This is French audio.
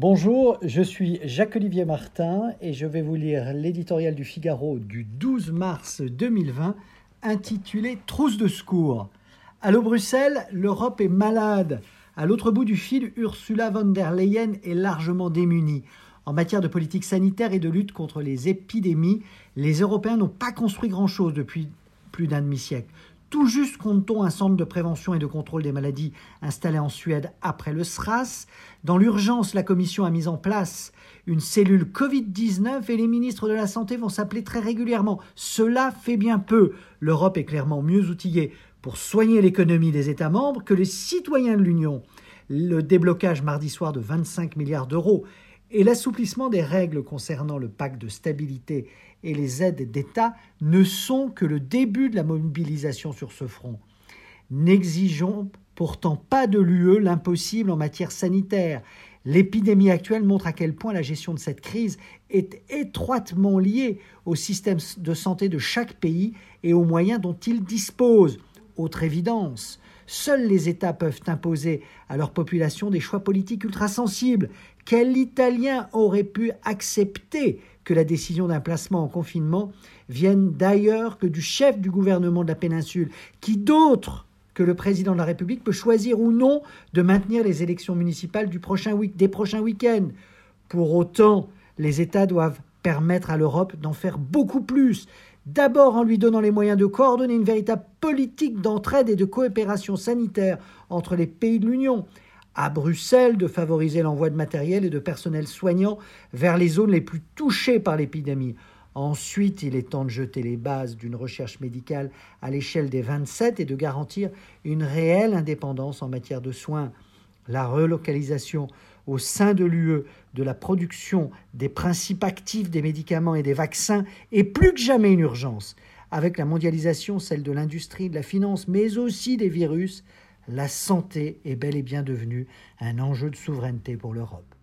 Bonjour, je suis Jacques-Olivier Martin et je vais vous lire l'éditorial du Figaro du 12 mars 2020 intitulé Trousse de secours. Allô Bruxelles, l'Europe est malade. À l'autre bout du fil, Ursula von der Leyen est largement démunie. En matière de politique sanitaire et de lutte contre les épidémies, les Européens n'ont pas construit grand-chose depuis plus d'un demi-siècle. Tout juste compte-t-on un centre de prévention et de contrôle des maladies installé en Suède après le SRAS. Dans l'urgence, la Commission a mis en place une cellule Covid-19 et les ministres de la Santé vont s'appeler très régulièrement. Cela fait bien peu. L'Europe est clairement mieux outillée pour soigner l'économie des États membres que les citoyens de l'Union. Le déblocage mardi soir de 25 milliards d'euros et l'assouplissement des règles concernant le pacte de stabilité et les aides d'État ne sont que le début de la mobilisation sur ce front. N'exigeons pourtant pas de l'UE l'impossible en matière sanitaire. L'épidémie actuelle montre à quel point la gestion de cette crise est étroitement liée au système de santé de chaque pays et aux moyens dont il dispose. Autre évidence, Seuls les États peuvent imposer à leur population des choix politiques ultra-sensibles. Quel Italien aurait pu accepter que la décision d'un placement en confinement vienne d'ailleurs que du chef du gouvernement de la péninsule Qui d'autre que le président de la République peut choisir ou non de maintenir les élections municipales du prochain week des prochains week-ends? Pour autant, les États doivent permettre à l'Europe d'en faire beaucoup plus. D'abord en lui donnant les moyens de coordonner une véritable politique d'entraide et de coopération sanitaire entre les pays de l'Union. À Bruxelles, de favoriser l'envoi de matériel et de personnel soignant vers les zones les plus touchées par l'épidémie. Ensuite, il est temps de jeter les bases d'une recherche médicale à l'échelle des 27 et de garantir une réelle indépendance en matière de soins. La relocalisation au sein de l'UE de la production des principes actifs des médicaments et des vaccins est plus que jamais une urgence. Avec la mondialisation, celle de l'industrie, de la finance, mais aussi des virus, la santé est bel et bien devenue un enjeu de souveraineté pour l'Europe.